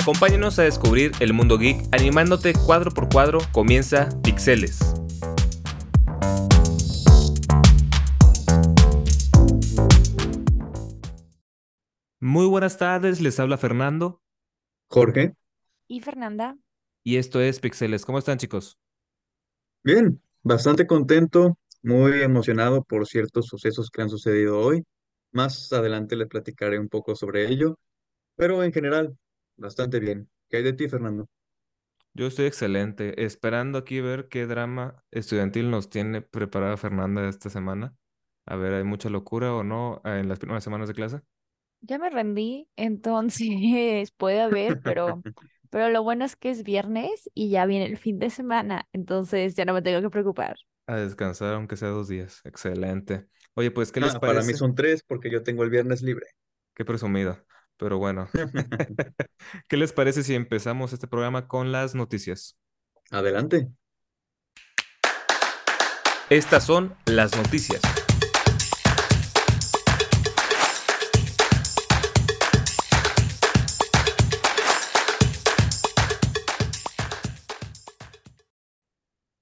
Acompáñanos a descubrir el mundo geek animándote cuadro por cuadro. Comienza Pixeles. Muy buenas tardes, les habla Fernando Jorge, Y Fernanda, y esto es Pixeles. ¿Cómo están chicos? bien, bastante contento, muy emocionado por ciertos sucesos que han sucedido hoy. Más adelante les platicaré un poco sobre ello, pero en general, bastante bien. ¿Qué hay de ti, Fernando? Yo estoy excelente, esperando aquí ver qué drama estudiantil nos tiene preparada Fernanda esta semana. A ver, ¿hay mucha locura o no en las primeras semanas de clase? ya me rendí, entonces puede haber, pero, pero lo bueno es que es viernes y ya viene el fin de semana, entonces ya no me tengo que preocupar. A descansar, aunque sea dos días. Excelente. Oye, pues, ¿qué les Ah, para mí parece? son tres porque yo tengo el viernes libre. Qué presumido. Pero bueno, ¿qué les parece si empezamos este programa con las noticias? Adelante. Estas son las noticias.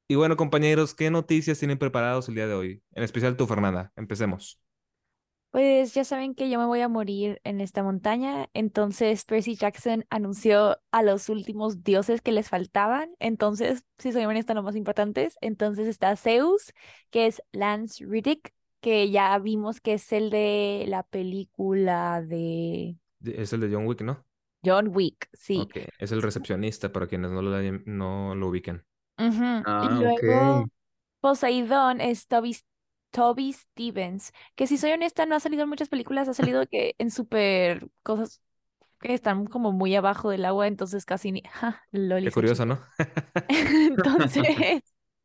Y bueno, compañeros, ¿qué noticias tienen preparados el día de hoy? En especial tú, Fernanda. Empecemos. Pues ya saben que yo me voy a morir en esta montaña, entonces Percy Jackson anunció a los últimos dioses que les faltaban, entonces, si soy honesta, los más importantes, entonces está Zeus, que es Lance Riddick, que ya vimos que es el de la película de Es el de John Wick, ¿no? John Wick, sí. Ok, es el recepcionista para quienes no lo, no lo ubiquen. Y Ah, luego. Poseidón es Toby, Toby Stevens, que si soy honesta no ha salido en muchas películas, ha salido que en súper cosas que están como muy abajo del agua, entonces casi ni... Ja, Qué curioso. ¿no? Entonces,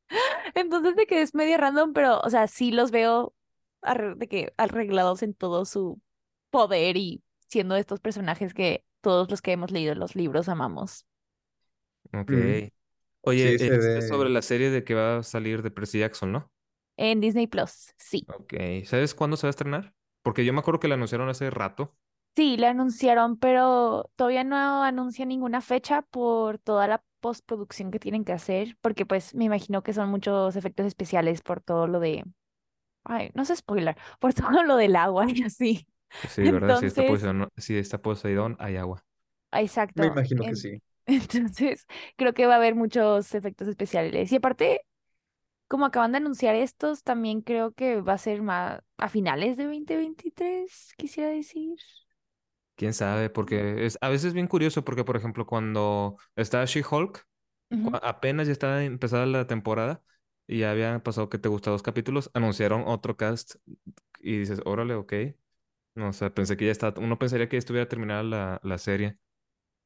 entonces de que es medio random, pero o sea, sí los veo de que arreglados en todo su poder y siendo estos personajes que todos los que hemos leído los libros amamos. Ok. Mm, Oye, sí, este es sobre la serie de que va a salir de Percy Jackson, ¿no? En Disney Plus, sí. Ok. ¿Sabes cuándo se va a estrenar? Porque yo me acuerdo que la anunciaron hace rato. Sí, la anunciaron, pero todavía no anuncian ninguna fecha por toda la postproducción que tienen que hacer, porque pues me imagino que son muchos efectos especiales por todo lo de, ay, no sé spoiler, por todo lo del agua y así. Pues sí, ¿verdad? Si está Entonces, Poseidón, si está Poseidón, hay agua. Me exacto. imagino que sí. entonces, creo que va a haber muchos efectos especiales. Y aparte, como acaban de anunciar estos, también creo que va a ser más a finales de 2023, quisiera decir. ¿Quién sabe? Porque es a veces bien curioso porque, por ejemplo, cuando estaba She-Hulk, apenas ya estaba empezada la temporada y ya había pasado que te gustó dos capítulos, anunciaron otro cast y dices, órale, ok. No, o sea, pensé que ya estaba, uno pensaría que ya estuviera terminada la, la serie,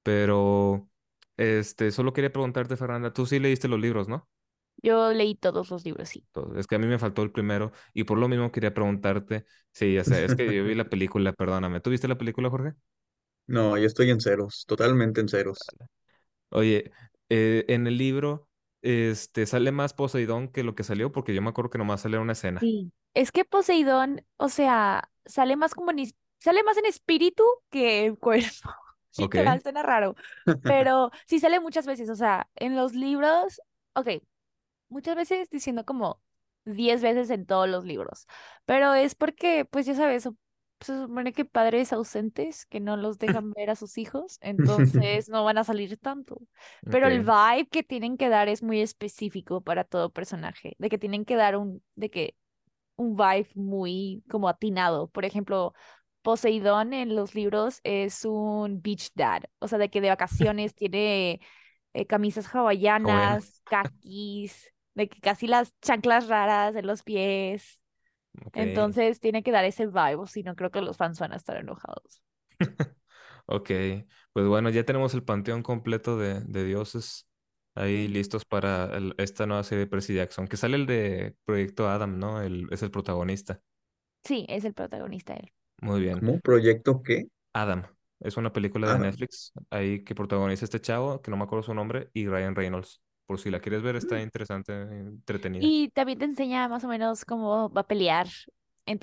pero este, solo quería preguntarte, Fernanda, tú sí leíste los libros, ¿no? Yo leí todos los libros, sí. Es que a mí me faltó el primero y por lo mismo quería preguntarte, sí, ya sé, es que yo vi la película, perdóname, ¿tú viste la película, Jorge? No, yo estoy en ceros, totalmente en ceros. Oye, eh, en el libro, este, sale más Poseidón que lo que salió, porque yo me acuerdo que nomás sale una escena. Sí. Es que Poseidón, o sea, sale más como en, sale más en espíritu que en cuerpo. Ok, Literal, suena raro. Pero sí sale muchas veces, o sea, en los libros, ok, muchas veces diciendo como 10 veces en todos los libros. Pero es porque, pues ya sabes, se supone que padres ausentes que no los dejan ver a sus hijos, entonces no van a salir tanto. Pero el vibe que tienen que dar es muy específico para todo personaje, de que tienen que dar un, de que un vibe muy como atinado. Por ejemplo, Poseidón en los libros es un beach dad, o sea, de que de vacaciones tiene eh, camisas hawaianas, kakis, de que casi las chanclas raras en los pies. Entonces tiene que dar ese vibe, o si no creo que los fans van a estar enojados. ok. Pues bueno, ya tenemos el panteón completo de, de dioses ahí listos para el- esta nueva serie de Percy Jackson, que sale el de Proyecto Adam, ¿no? El, es el protagonista. Sí, es el protagonista él. Muy bien. ¿Cómo? ¿Proyecto qué? Adam. Es una película de Adam. Netflix ahí que protagoniza este chavo, que no me acuerdo su nombre, y Ryan Reynolds. Por si la quieres ver, está Mm, interesante, entretenida. Y también te enseña más o menos cómo va a pelear.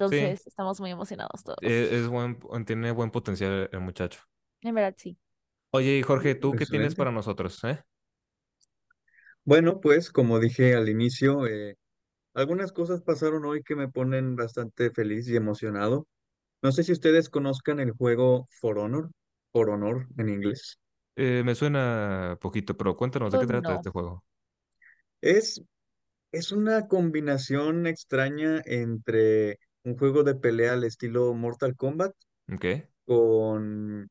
Sí, Entonces estamos muy emocionados todos. e- es buen, tiene buen potencial el muchacho. En verdad, sí. Oye, y Jorge, ¿tú qué tienes para nosotros, eh? Bueno, pues como dije al inicio, eh, algunas cosas pasaron hoy que me ponen bastante feliz y emocionado. No sé si ustedes conozcan el juego For Honor, For Honor en inglés. Eh, me suena poquito, pero cuéntanos de qué trata no. este juego. Es, es una combinación extraña entre un juego de pelea al estilo Mortal Kombat ¿Ok? con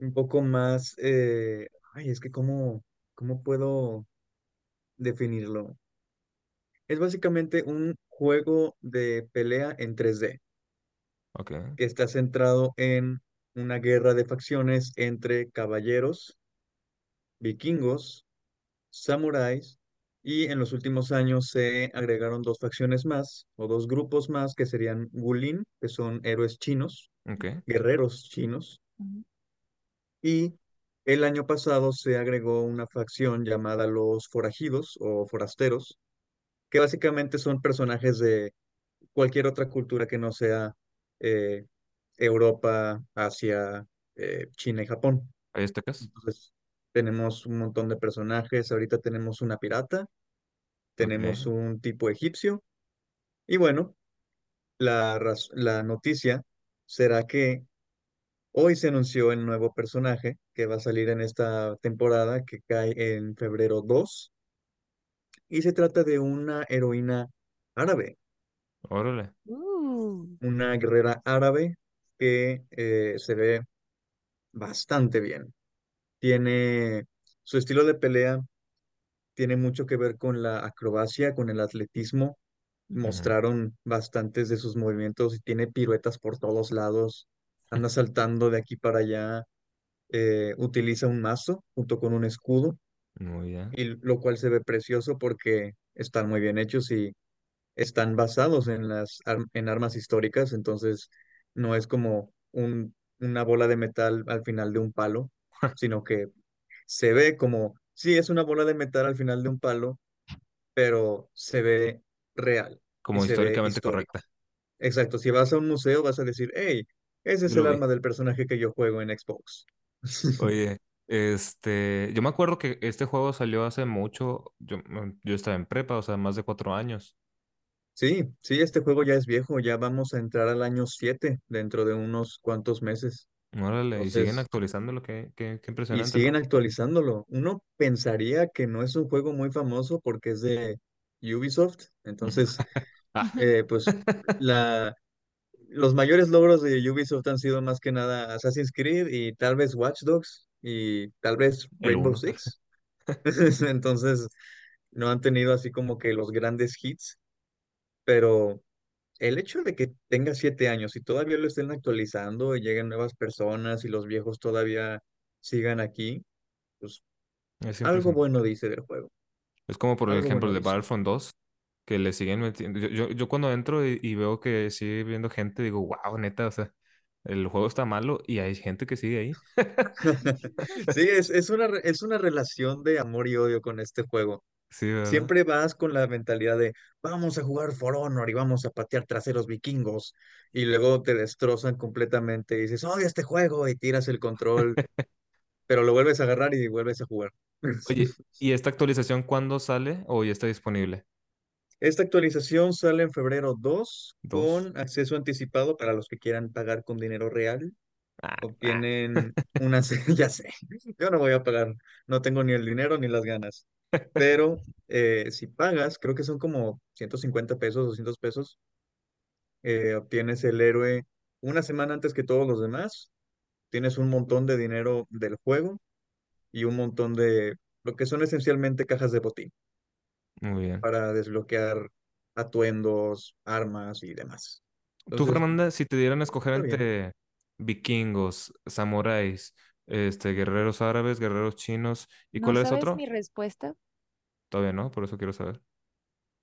un poco más, eh, ay, es que cómo, cómo puedo definirlo. Es básicamente un juego de pelea en 3D Ok. que está centrado en una guerra de facciones entre caballeros, vikingos, samuráis y en los últimos años se agregaron dos facciones más o dos grupos más que serían Wulin, que son héroes chinos, guerreros chinos, y el año pasado se agregó una facción llamada los forajidos o forasteros, que básicamente son personajes de cualquier otra cultura que no sea eh, Europa, Asia, eh, China y Japón. ¿Hay aztecas? Entonces, tenemos un montón de personajes. Ahorita tenemos una pirata, tenemos Ok. un tipo egipcio. Y bueno, la, raz- la noticia será que hoy se anunció el nuevo personaje que va a salir en esta temporada que cae en febrero 2 y se trata de una heroína árabe, Órale. Uh, una guerrera árabe que eh, se ve bastante bien. Tiene su estilo de pelea, tiene mucho que ver con la acrobacia, con el atletismo. Mostraron bastantes de sus movimientos y tiene piruetas por todos lados. Anda saltando de aquí para allá. eh, utiliza un mazo junto con un escudo, Muy bien. y lo cual se ve precioso porque están muy bien hechos y están basados en las en armas históricas, entonces no es como un, una bola de metal al final de un palo, sino que se ve como, sí, es una bola de metal al final de un palo, pero se ve real Como históricamente correcta. Exacto, si vas a un museo vas a decir, hey, ese es lo el vi. arma del personaje que yo juego en Xbox. Oye, este, yo me acuerdo que este juego salió hace mucho. Yo, yo estaba en prepa, o sea, más de cuatro años. Sí, sí, este juego ya es viejo, ya vamos a entrar al año 7 dentro de unos cuantos meses. Órale, y siguen Entonces, actualizándolo, qué, qué, qué y impresionante, siguen ¿no? actualizándolo. Uno pensaría que no es un juego muy famoso porque es de Ubisoft. Entonces, Ah, eh, pues la, los mayores logros de Ubisoft han sido más que nada Assassin's Creed y tal vez Watch Dogs y tal vez el Rainbow uno. Six. Entonces, no han tenido así como que los grandes hits, pero el hecho de que tenga siete años y todavía lo estén actualizando y lleguen nuevas personas y los viejos todavía sigan aquí, pues Es algo bueno dice del juego, Es como por el algo ejemplo bueno de. Battlefront 2, que le siguen metiendo. Yo, yo, yo cuando entro y, y veo que sigue viendo gente, digo, wow, neta, o sea, el juego está malo y hay gente que sigue ahí. Sí, es, es una, es una relación de amor y odio con este juego. Siempre vas con la mentalidad de vamos a jugar For Honor y vamos a patear traseros vikingos y luego te destrozan completamente y dices, odio este juego y tiras el control, pero lo vuelves a agarrar y vuelves a jugar. Oye, ¿y esta actualización cuándo sale o ya está disponible? Esta actualización sale en febrero 2 Dos. con acceso anticipado para los que quieran pagar con dinero real. Ah, ah. Obtienen una, se- ya sé, yo no voy a pagar, no tengo ni el dinero ni las ganas, pero eh, si pagas, creo que son como 150 pesos, 200 pesos, eh, obtienes el héroe una semana antes que todos los demás, tienes un montón de dinero del juego y un montón de lo que son esencialmente cajas de botín Muy bien. para desbloquear atuendos, armas y demás. Tú, Entonces, Fernanda, si te dieran a escoger está bien. entre vikingos, samuráis, este, guerreros árabes, guerreros chinos, ¿y ¿no cuál es otro? mi respuesta? Todavía no, por eso quiero saber.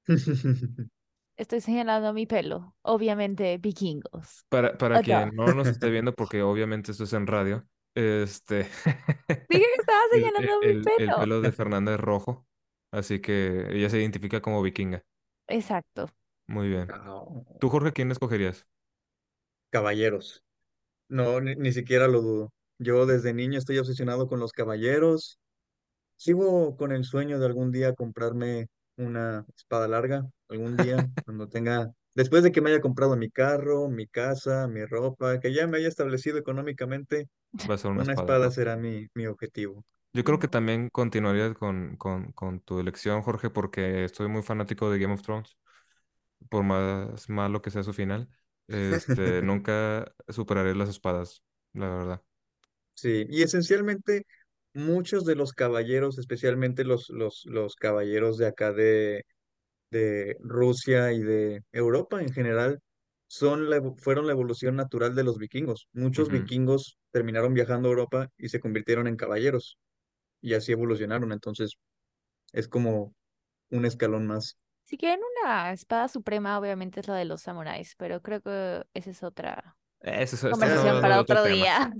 Estoy señalando mi pelo. Obviamente, vikingos. Para, para no. quien no nos esté viendo, porque obviamente esto es en radio, este, Dije que estaba el, el, señalando mi el- el pelo. pelo de Fernanda es rojo, así que ella se identifica como vikinga. Exacto. Muy bien. ¿Tú, Jorge, quién escogerías? caballeros. No, ni, ni siquiera lo dudo. Yo desde niño estoy obsesionado con los caballeros. Sigo con el sueño de algún día comprarme una espada larga, algún día, cuando tenga, después de que me haya comprado mi carro, mi casa, mi ropa, que ya me haya establecido económicamente, Va a ser una una espada, será mi, mi objetivo. Yo creo que también continuaría con, con, con tu elección, Jorge, porque estoy muy fanático de Game of Thrones, por más malo que sea su final. Este, nunca superaré las espadas, la verdad. Sí, y esencialmente muchos de los caballeros, especialmente los, los, los caballeros de acá de, de Rusia y de Europa en general, son la, fueron la evolución natural de los vikingos. Muchos vikingos terminaron viajando a Europa y se convirtieron en caballeros y así evolucionaron. Entonces es como un escalón más. Si quieren una espada suprema, obviamente es la de los samuráis, pero creo que esa es otra Eso, eso- conversación para otro día.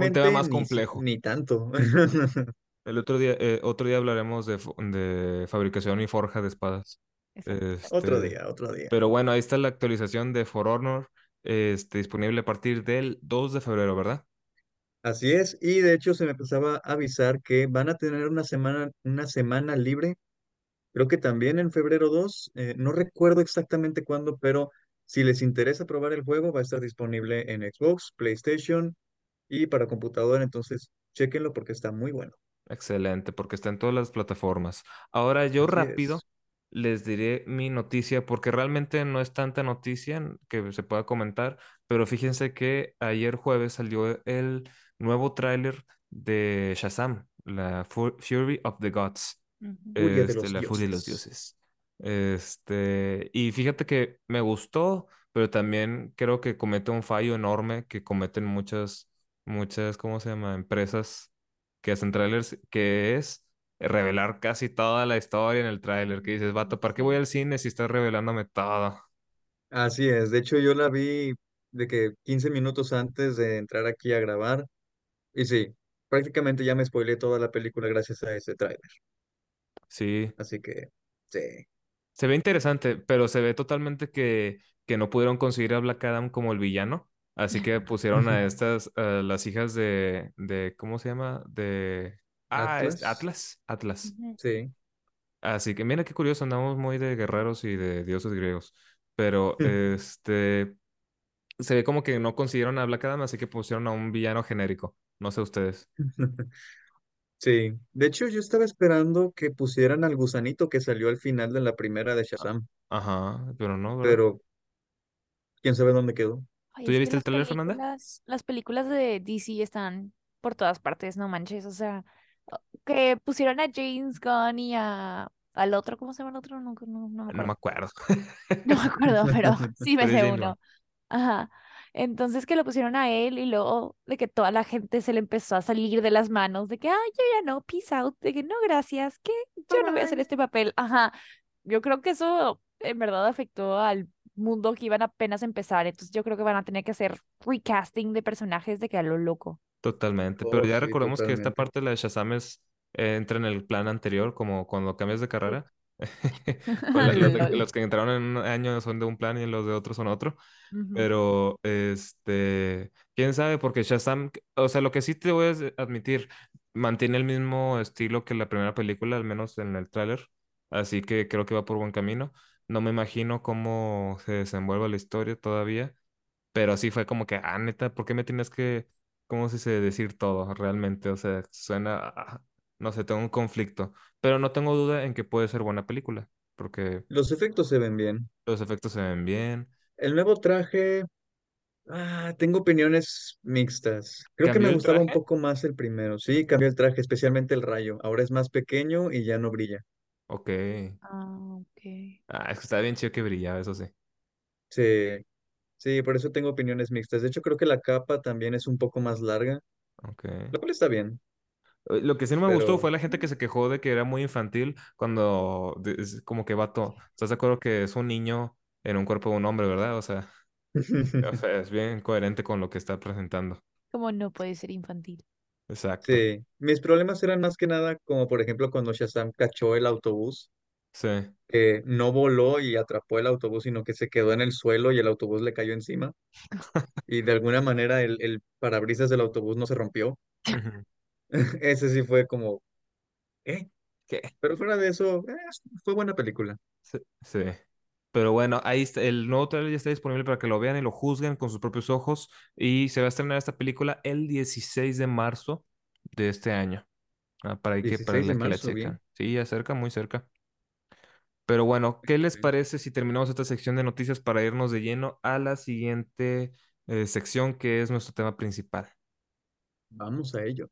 un tema realísticamente más complejo. ni tanto. El otro día, eh, otro día hablaremos de, de fabricación y forja de espadas. Exacto. Otro Este, día, otro día. pero bueno, ahí está la actualización de For Honor, este, disponible a partir del 2 de febrero, ¿verdad? Así es, y de hecho se me empezaba a avisar que van a tener una semana, una semana libre, creo que también en febrero 2, eh, no recuerdo exactamente cuándo, pero si les interesa probar el juego, va a estar disponible en Xbox, PlayStation y para computadora, entonces chéquenlo porque está muy bueno. Excelente, porque está en todas las plataformas. Ahora yo Así rápido es. les diré mi noticia, porque realmente no es tanta noticia que se pueda comentar, pero fíjense que ayer jueves salió el nuevo tráiler de Shazam, la Fu- Fury of the Gods, de este, los la furia de los dioses. Este, y fíjate que me gustó, pero también creo que comete un fallo enorme que cometen muchas, muchas, ¿cómo se llama? Empresas que hacen trailers, que es revelar casi toda la historia en el tráiler, que dices, vato, ¿para qué voy al cine si estás revelándome todo? Así es, de hecho yo la vi de que 15 minutos antes de entrar aquí a grabar y sí, prácticamente ya me spoileé toda la película gracias a ese tráiler, Sí, así que sí. Se ve interesante, pero se ve totalmente que, que no pudieron conseguir a Black Adam como el villano, así que pusieron a estas, a las hijas de, de, ¿cómo se llama? De... Ah, es Atlas, Atlas, Atlas. Sí. Así que mira qué curioso, andamos muy de guerreros y de dioses griegos. Pero este se ve como que no consiguieron a Black Adam, así que pusieron a un villano genérico. No sé ustedes. Sí, de hecho yo estaba esperando que pusieran al gusanito que salió al final de la primera de Ah, Shazam, Ajá, pero no, ¿verdad? pero quién sabe dónde quedó. Ay, ¿Tú ya es que viste el las tráiler, Fernanda? películas, las películas de DC están por todas partes, no manches. O sea, o- que pusieron a James Gunn y a al otro, ¿cómo se llama el otro? No, no, no me No me acuerdo. acuerdo. No me acuerdo, pero sí me sé uno. Ajá. Entonces que lo pusieron a él y luego de que toda la gente se le empezó a salir de las manos, de que, ay, yo ya no, peace out, de que no, gracias, que yo no voy a hacer este papel. Ajá. Yo creo que eso en verdad afectó al mundo que iban apenas a empezar. Entonces yo creo que van a tener que hacer recasting de personajes de que a lo loco. Totalmente. Pero Oh, ya sí, recordemos que esta parte, la de Shazam, es, eh, entra en el plan anterior, como cuando cambias de Sí. carrera. Pues los, los que entraron en un año son de un plan y los de otro son otro. Ujú. Pero, este, quién sabe, porque Shazam, o sea, lo que sí te voy a admitir, mantiene el mismo estilo que la primera película, al menos en el tráiler. Así que creo que va por buen camino. No me imagino cómo se desenvuelve la historia todavía, pero sí fue como que, ah, neta, ¿por qué me tienes que, cómo se dice, decir todo realmente? O sea, suena, a- no sé, tengo un conflicto, pero no tengo duda en que puede ser buena película, porque Los efectos se ven bien. los efectos se ven bien. El nuevo traje, ah, tengo opiniones mixtas. Creo que me ¿Cambió el gustaba un poco más el primero. Sí, cambió el traje, especialmente el rayo. Ahora es más pequeño y ya no brilla. Ok. Ah, ok. Ah, es que está bien chido que brillaba, eso sí. Sí, sí, por eso tengo opiniones mixtas. De hecho, creo que la capa también es un poco más larga, Ok. lo cual está bien, Lo que sí no me gustó fue la gente que se quejó de que era muy infantil cuando es como que vato. ¿Estás de acuerdo que es un niño en un cuerpo de un hombre, verdad? O sea, o sea, es bien coherente con lo que está presentando. Como no puede ser infantil. Exacto. sí, mis problemas eran más que nada como por ejemplo cuando Shazam cachó el autobús. Sí. que no voló y atrapó el autobús, sino que se quedó en el suelo y el autobús le cayó encima. Y de alguna manera el, el parabrisas del autobús no se rompió. Ese sí fue como, ¿eh? ¿Qué? Pero fuera de eso, eh, fue buena película. Sí. sí. Pero bueno, ahí está. El nuevo trailer ya está disponible para que lo vean y lo juzguen con sus propios ojos. Y se va a estrenar esta película el 16 de marzo de este año. Ah, para que, para 16 de la que la checan. Sí, ya cerca, muy cerca. Pero bueno, ¿qué les parece si terminamos esta sección de noticias para irnos de lleno a la siguiente eh, sección que es nuestro tema principal? Vamos a ello.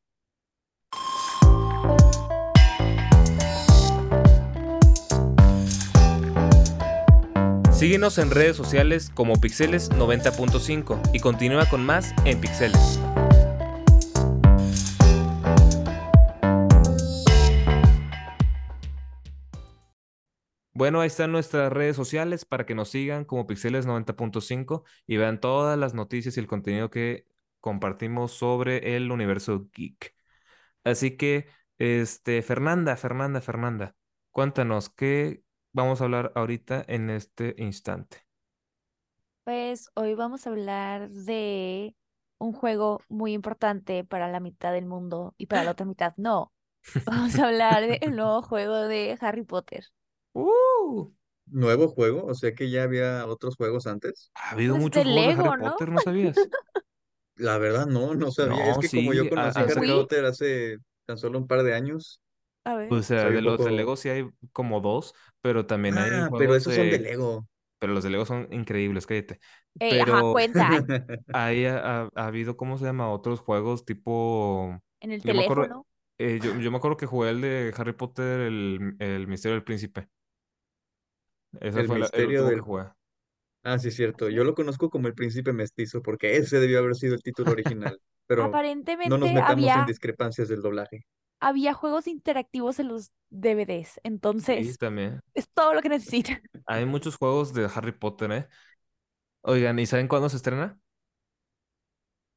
Síguenos en redes sociales como Pixeles 90.5 y continúa con más en Pixeles. Bueno, ahí están nuestras redes sociales para que nos sigan como Pixeles 90.5 y vean todas las noticias y el contenido que compartimos sobre el universo geek. Así que, este, Fernanda, Fernanda, Fernanda, cuéntanos, ¿qué vamos a hablar ahorita en este instante? Pues hoy vamos a hablar de un juego muy importante para la mitad del mundo y para la otra mitad no. Vamos a hablar del nuevo juego de Harry Potter. ¡Uh! Nuevo juego, o sea que ya había otros juegos antes. Ha habido Pues de muchos juegos de Harry Lego, ¿no? Potter, ¿no sabías? La verdad, no, no sabía. Es que como yo conocí ¿De Harry Potter hace tan solo un par de años, A ver. o sea, soy de los de. Lego sí hay como dos, pero también hay Ah, pero juegos esos son de Lego. pero los de Lego son increíbles, cállate. Ey, ajá, Pero ahí ha, ha- ha habido, ¿cómo se llama? Otros juegos tipo, En el yo me acuerdo, teléfono. eh, yo, yo me acuerdo que jugué el de Harry Potter, el, el Misterio del Príncipe. Ese El fue la- el misterio último que del... jugué. Ah, sí, cierto. ¿Sí? Yo lo conozco como el príncipe mestizo porque ese debió haber sido el título original. Pero no nos Aparentemente metamos en había, discrepancias del doblaje. Había juegos interactivos en los DVDs. Sí, Entonces, también. es todo lo que necesitan. Hay muchos juegos de Harry Potter, ¿eh? Oigan, ¿y saben cuándo se estrena?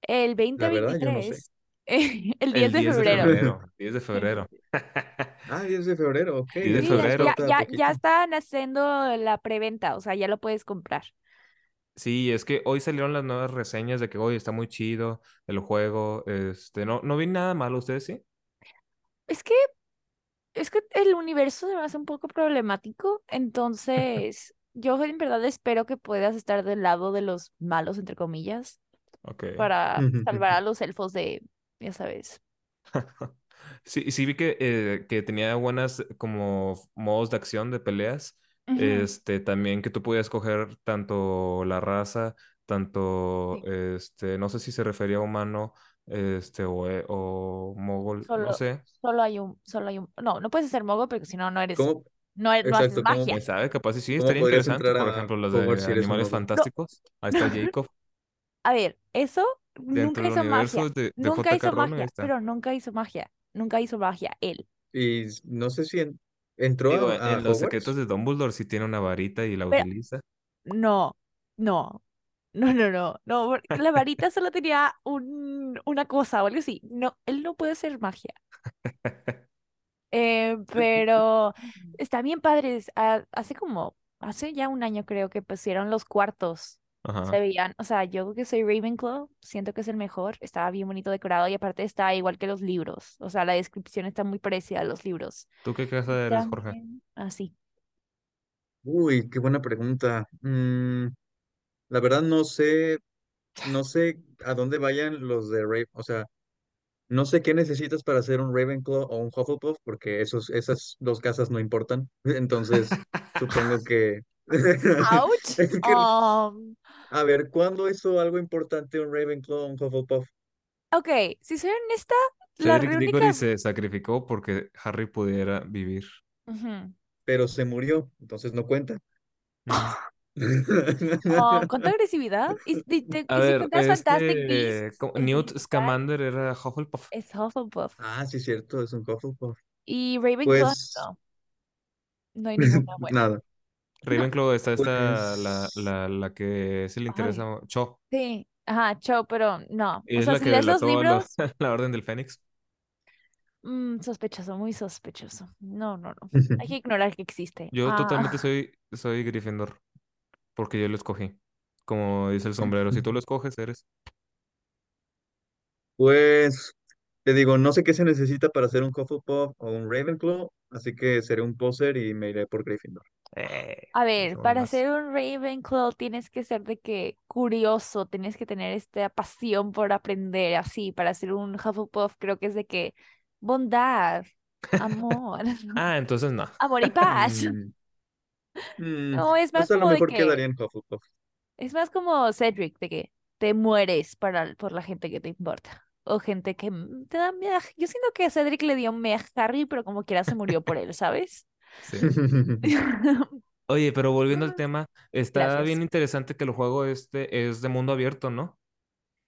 El La verdad, yo no sé. 2023, el 10 El de 10 de febrero. febrero. 10 de El febrero. Ah, 10 de febrero, ok. 10 de Sí, ya, febrero. ya, ya están haciendo la preventa, o sea, ya lo puedes comprar. Sí, es que hoy salieron las nuevas reseñas de que hoy está muy chido el juego. Este, no, no vi nada malo, ¿ustedes sí? Es que, es que el universo se me hace un poco problemático, entonces yo en verdad espero que puedas estar del lado de los malos, entre comillas, Ok. para salvar a los elfos de, ya sabes. Sí, sí vi que, eh, que tenía buenas como modos de acción de peleas. Este, también que tú podías escoger tanto la raza, tanto, sí. este, no sé si se refería a humano, este, o, eh, o mogol, no sé. solo hay un, solo hay un, no, no puedes ser mogo porque si no, no eres, ¿Cómo? no, e- no haces Exacto, ¿cómo, magia. ¿Quién sabe? Capaz sí, estaría interesante. Por ejemplo, los de si Animales? No, Fantásticos. Ahí está Jacob. a ver, eso Dentro nunca hizo magia, de, de nunca hizo magia, pero nunca hizo magia, nunca hizo magia él. Y no sé si en- entró Digo, a, a en los secretos de Dumbledore sí tiene una varita y la Pero utiliza. no, no, no, no, no, no, porque la varita solo tenía un, una cosa o algo así. No, él no puede hacer magia. Eh, pero está bien padres. Hace como, hace ya un año creo que pusieron los cuartos. Se veían, o sea, yo que soy Ravenclaw, siento que es el mejor. Estaba bien bonito decorado y aparte está igual que los libros. O sea, la descripción está muy parecida a los libros. ¿Tú qué casa eres, Jorge? así. Uy, qué buena pregunta. Mm, la verdad no sé, no sé a dónde vayan los de Raven, o sea, no sé qué necesitas para ser un Ravenclaw o un Hufflepuff, porque esos, esas dos casas no importan. Entonces, supongo que ¡Ouch! es que, Um, a ver, ¿cuándo hizo algo importante un Ravenclaw o un Hufflepuff? ok, si soy honesta, la Cedric Diggory única... se sacrificó porque Harry pudiera vivir. Pero se murió, entonces no cuenta. Oh, ¿cuánta agresividad? Y, si te- A y si ver, este Newt Scamander era Hufflepuff. es Hufflepuff. Ah, sí, cierto, es un Hufflepuff. Y Ravenclaw, Pues, no, no hay ninguna buena. nada, Ravenclaw está esta la, pues, la, la que se le Ay, interesa Cho. sí, ajá, Cho, pero no. Y O es sea, la si lees los la, libros, la Orden del Fénix. Mm, sospechoso, muy sospechoso. No, no, no. Hay que ignorar que existe. Yo totalmente Ah, soy, soy Gryffindor, porque yo lo escogí. Como dice el sombrero, si tú lo escoges, eres. Pues te digo, no sé qué se necesita para ser un Hufflepuff o un Ravenclaw, así que seré un poser y me iré por Gryffindor. Eh, a ver, para más. ser un Ravenclaw tienes que ser de que curioso, tienes que tener esta pasión por aprender, así. Para ser un Hufflepuff creo que es de que bondad, amor, Ah, entonces no. amor y paz. Mm, No, es más pues a lo como de mejor quedaría que en Hufflepuff. Es más como Cedric, de que te mueres para, por la gente que te importa. O gente que mm, te da miedo. Yo siento que a Cedric le dio miedo a Harry, pero como quiera se murió por él, ¿sabes? Sí. Oye, pero volviendo al tema, está bien interesante que el juego este es de mundo abierto, ¿no?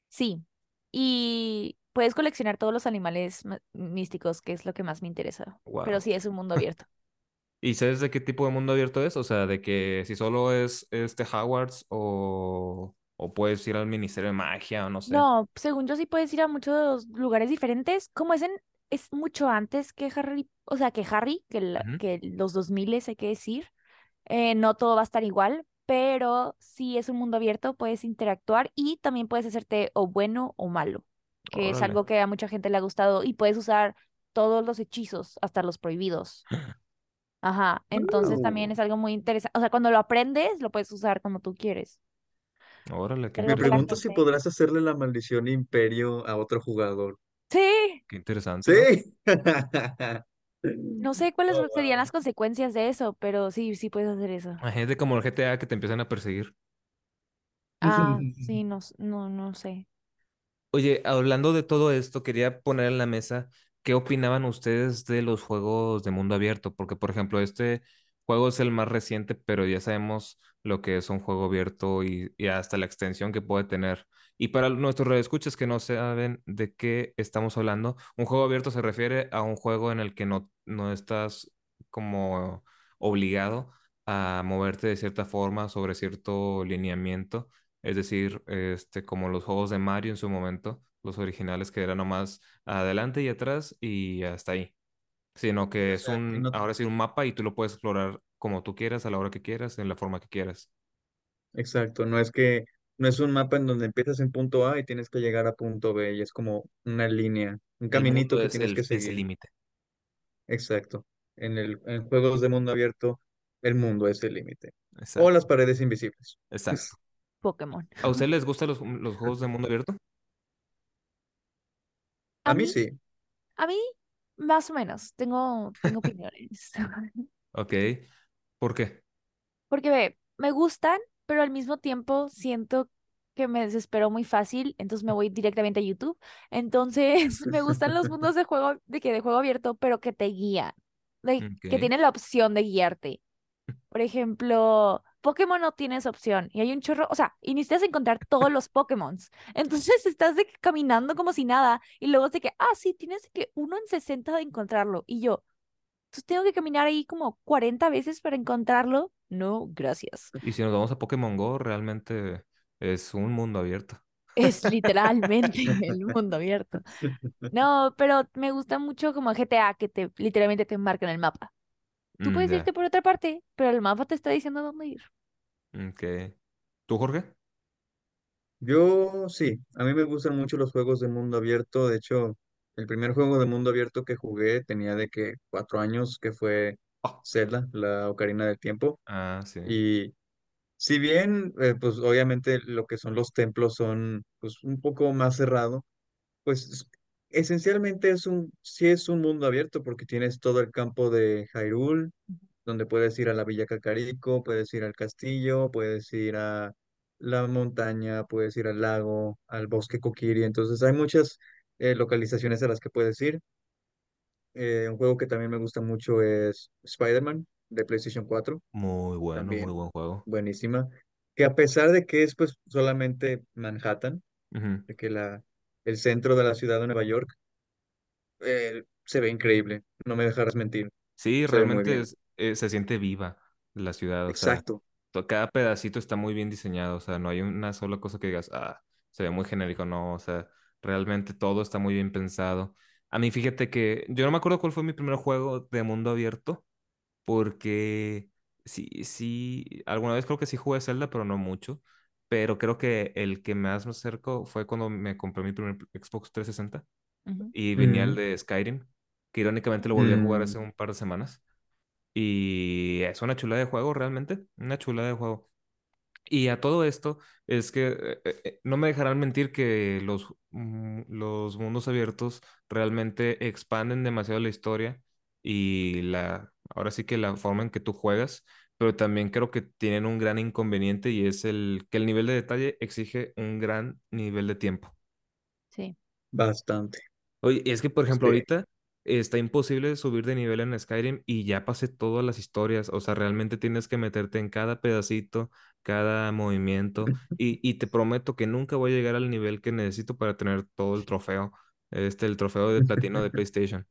Sí. Y puedes coleccionar todos los animales ma- místicos, que es lo que más me interesa. Pero sí, es un mundo abierto. ¿Y sabes de qué tipo de mundo abierto es? O sea, de que si solo es este Hogwarts o, o puedes ir al Ministerio de Magia o no sé. No, según yo sí puedes ir a muchos lugares diferentes. Como es en, es mucho antes que Harry, o sea, que Harry, que, la- Ujú. que los 2000 hay que decir. Eh, no todo va a estar igual, pero si es un mundo abierto, puedes interactuar y también puedes hacerte o bueno o malo, que es Órale. algo que a mucha gente le ha gustado y puedes usar todos los hechizos, hasta los prohibidos. Ajá, entonces también es algo muy interesante. O sea, cuando lo aprendes, lo puedes usar como tú quieres. Órale, qué Me Algo que la pregunto si gente... podrás hacerle la maldición Imperio a otro jugador. Sí, Qué interesante, ¿no? Sí. no sé cuáles Oh, serían wow. las consecuencias de eso, pero sí, sí puedes hacer eso. Imagínate como el GTA que te empiezan a perseguir. Ah, sí, no, no, no sé. Oye, hablando de todo esto, quería poner en la mesa qué opinaban ustedes de los juegos de mundo abierto, porque por ejemplo, este juego es el más reciente, pero ya sabemos lo que es un juego abierto y, hasta la extensión que puede tener. Y para nuestros radioescuchas que no saben de qué estamos hablando, un juego abierto se refiere a un juego en el que no, no estás como obligado a moverte de cierta forma sobre cierto lineamiento es decir, este, como los juegos de Mario en su momento, los originales que eran nomás adelante y atrás y hasta ahí. Sino que O es sea, un, no, ahora sí, un mapa y tú lo puedes explorar como tú quieras, a la hora que quieras, en la forma que quieras. exacto, no es que no es un mapa en donde empiezas en punto A y tienes que llegar a punto B y es como una línea, un caminito que es tienes el, que es el seguir. límite. Exacto. En el, en juegos de mundo abierto, el mundo es el límite. O las paredes invisibles. exacto. Pokémon. ¿A usted les gustan los, los juegos de mundo abierto? A A mí mí, sí. a mí, más o menos, tengo, tengo opiniones. Ok. ¿Por qué? Porque ve, me gustan, pero al mismo tiempo siento que me desespero muy fácil, entonces me voy directamente a YouTube. Entonces, me gustan los mundos de juego, de que de juego abierto, pero que te guían, de, que tienen la opción de guiarte. Por ejemplo, Pokémon no tienes opción y hay un chorro, o sea, y necesitas encontrar todos los Pokémons. Entonces estás de caminando como si nada y luego es de que, ah, sí, tienes que uno en 60 de encontrarlo. Y yo, entonces tengo que caminar ahí como 40 veces para encontrarlo. No, gracias. Y si nos vamos a Pokémon Go, realmente es un mundo abierto. Es literalmente el mundo abierto. No, pero me gusta mucho como GTA que te literalmente te marca en el mapa. Tú Mm, puedes ya. irte por otra parte, pero el mapa te está diciendo dónde ir. Ok. ¿Tú, Jorge? Yo sí, a mí me gustan mucho los juegos de mundo abierto. De hecho, el primer juego de mundo abierto que jugué tenía de que cuatro años, que fue Oh. Zelda, la Ocarina del Tiempo. Ah, sí. Y si bien, eh, pues obviamente lo que son los templos son pues un poco más cerrado, pues esencialmente es un, sí es un mundo abierto porque tienes todo el campo de Hyrule, donde puedes ir a la Villa Cacarico, puedes ir al castillo, puedes ir a la montaña, puedes ir al lago, al bosque Kokiri. Entonces hay muchas eh, localizaciones a las que puedes ir. Eh, un juego que también me gusta mucho es Spider-Man de PlayStation 4, Muy bueno, muy buen juego. buenísima. Que a pesar de que es pues solamente Manhattan, de que la, el centro de la ciudad de Nueva York, eh, se ve increíble, no me dejarás mentir, Sí, se realmente es- eh, se siente viva la ciudad, o Exacto. to- cada pedacito está muy bien diseñado, o sea, no hay una sola cosa que digas, ah, se ve muy genérico, no, o sea, realmente todo está muy bien pensado. A mí fíjate que yo no me acuerdo cuál fue mi primer juego de mundo abierto, porque sí, sí, alguna vez creo que sí jugué Zelda, pero no mucho. Pero creo que el que más me acercó fue cuando me compré mi primer Xbox 360 Ujú. y venía el Mm, de Skyrim, que irónicamente lo volví a jugar mm, hace un par de semanas. Y es una chula de juego, realmente, una chula de juego. Y a todo esto es que eh, eh, eh, no me dejarán mentir que los, mm, los mundos abiertos realmente expanden demasiado la historia y la, ahora sí que la forma en que tú juegas, pero también creo que tienen un gran inconveniente y es el que el nivel de detalle exige un gran nivel de tiempo. Sí. bastante. Oye, es que, por ejemplo, Sí. ahorita está imposible subir de nivel en Skyrim y ya pasé todas las historias. O sea, realmente tienes que meterte en cada pedacito, cada movimiento. Y, y te prometo que nunca voy a llegar al nivel que necesito para tener todo el trofeo. Este, el trofeo de platino de PlayStation.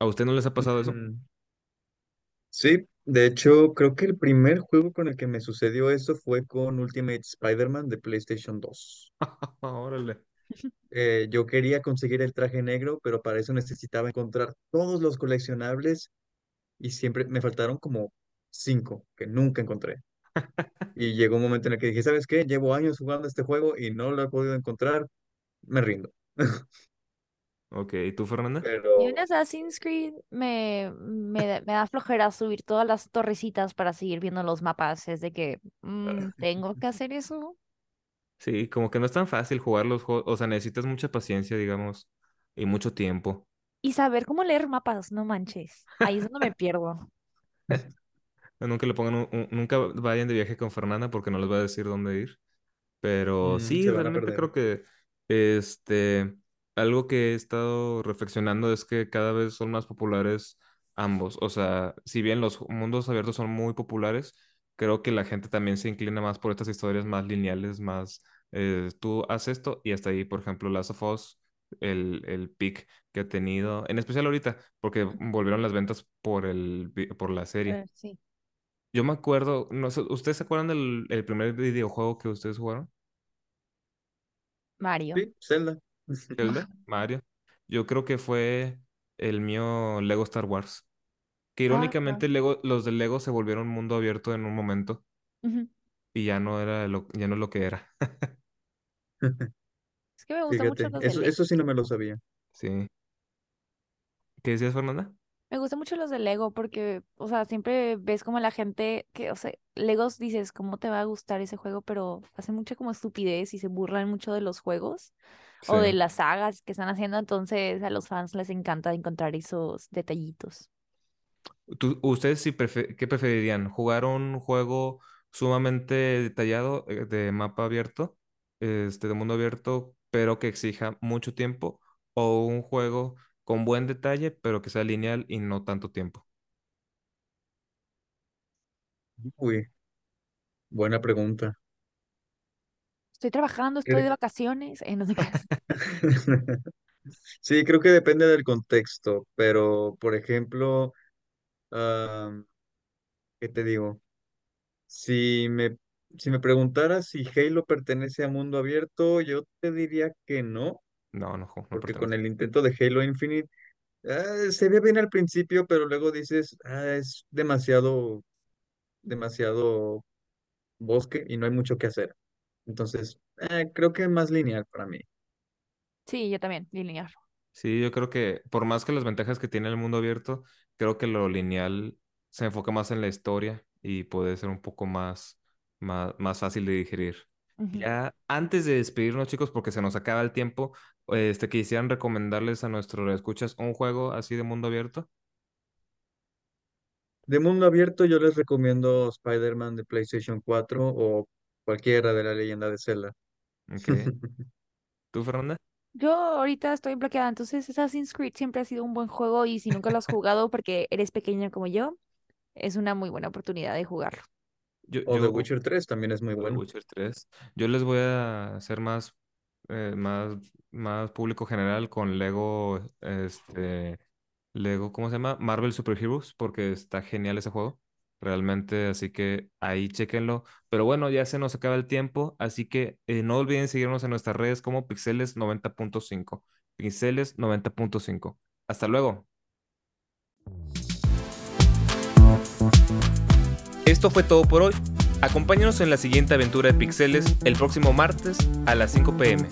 ¿A usted no les ha pasado eso? Mm, Sí, de hecho, creo que el primer juego con el que me sucedió eso fue con Ultimate Spider-Man de PlayStation 2. Órale. Eh, yo quería conseguir el traje negro, pero para eso necesitaba encontrar todos los coleccionables y siempre me faltaron como cinco que nunca encontré. Y llegó un momento en el que dije, ¿sabes qué? Llevo años jugando este juego y no lo he podido encontrar, me rindo. Ok, ¿y tú, Fernanda? Y en Pero Assassin's Creed me, me, da- me da flojera subir todas las torrecitas para seguir viendo los mapas. Es de que mm, tengo que hacer eso. Sí, como que no es tan fácil jugar los juegos. O sea, necesitas mucha paciencia, digamos, y mucho tiempo. Y saber cómo leer mapas, no manches. Ahí es donde me pierdo. Nunca le pongan un- un- nunca vayan de viaje con Fernanda porque no les va a decir dónde ir. Pero mm, sí, realmente creo que este algo que he estado reflexionando es que cada vez son más populares ambos. O sea, si bien los mundos abiertos son muy populares, creo que la gente también se inclina más por estas historias más lineales, más eh, tú haces esto y hasta ahí, por ejemplo, Last of Us, el, el peak que ha tenido, en especial ahorita, porque volvieron las ventas por el, por la serie. Sí. Yo me acuerdo, no sé, ¿ustedes se acuerdan del el primer videojuego que ustedes jugaron? Mario. Sí, Zelda. Zelda, Mario. Yo creo que fue el mío Lego Star Wars. Que Ah, irónicamente Lego, los de Lego se volvieron mundo abierto en un momento y ya no era lo, ya no es lo que era. Es que me gustan mucho Fíjate, los de eso, Lego. eso sí no me lo sabía. Sí. ¿Qué decías, Fernanda? Me gustan mucho los de Lego porque, o sea, siempre ves como la gente que, o sea, Legos dices, ¿cómo te va a gustar ese juego? Pero hacen mucha como estupidez y se burlan mucho de los juegos Sí. o de las sagas que están haciendo, entonces a los fans les encanta encontrar esos detallitos. ¿Tú- ¿Ustedes sí prefe- qué preferirían? ¿Jugar un juego sumamente detallado eh, de mapa abierto, este, de mundo abierto, pero que exija mucho tiempo? ¿O un juego con buen detalle, pero que sea lineal y no tanto tiempo? Uy, buena pregunta. Estoy trabajando, estoy de vacaciones, eh, no sé qué. Sí, creo que depende del contexto, pero por ejemplo, ¿qué te digo? Si me, si me preguntaras si Halo pertenece a mundo abierto, yo te diría que no, No, no, no porque con el intento de Halo Infinite ah, se ve bien al principio, pero luego dices, ah, es demasiado, demasiado bosque y no hay mucho que hacer. Entonces, eh, creo que más lineal para mí. Sí, yo también, lineal. Sí, yo creo que por más que las ventajas que tiene el mundo abierto, creo que lo lineal se enfoca más en la historia y puede ser un poco más, más, más fácil de digerir. Ya antes de despedirnos, chicos, porque se nos acaba el tiempo, este, quisieran recomendarles a nuestros escuchas un juego así de mundo abierto. De mundo abierto, yo les recomiendo Spider-Man de PlayStation 4 o cualquiera de la leyenda de Zelda. Ok. ¿Tú, Fernanda? Yo ahorita estoy bloqueada, entonces Assassin's Creed siempre ha sido un buen juego y si nunca lo has jugado porque eres pequeña como yo, es una muy buena oportunidad de jugarlo. Yo, O The yo, Witcher 3 también es muy The bueno. Witcher 3. Yo les voy a hacer más, eh, más, más público general con Lego, este, Lego, ¿cómo se llama? Marvel Super Heroes, porque está genial ese juego. Realmente, así que ahí chequenlo Pero bueno, ya se nos acaba el tiempo, así que eh, no olviden seguirnos en nuestras redes como Pixeles 90.5. Pixeles 90.5. Hasta luego. Esto fue todo por hoy. Acompáñanos en la siguiente aventura de Pixeles el próximo martes a las 5 pm.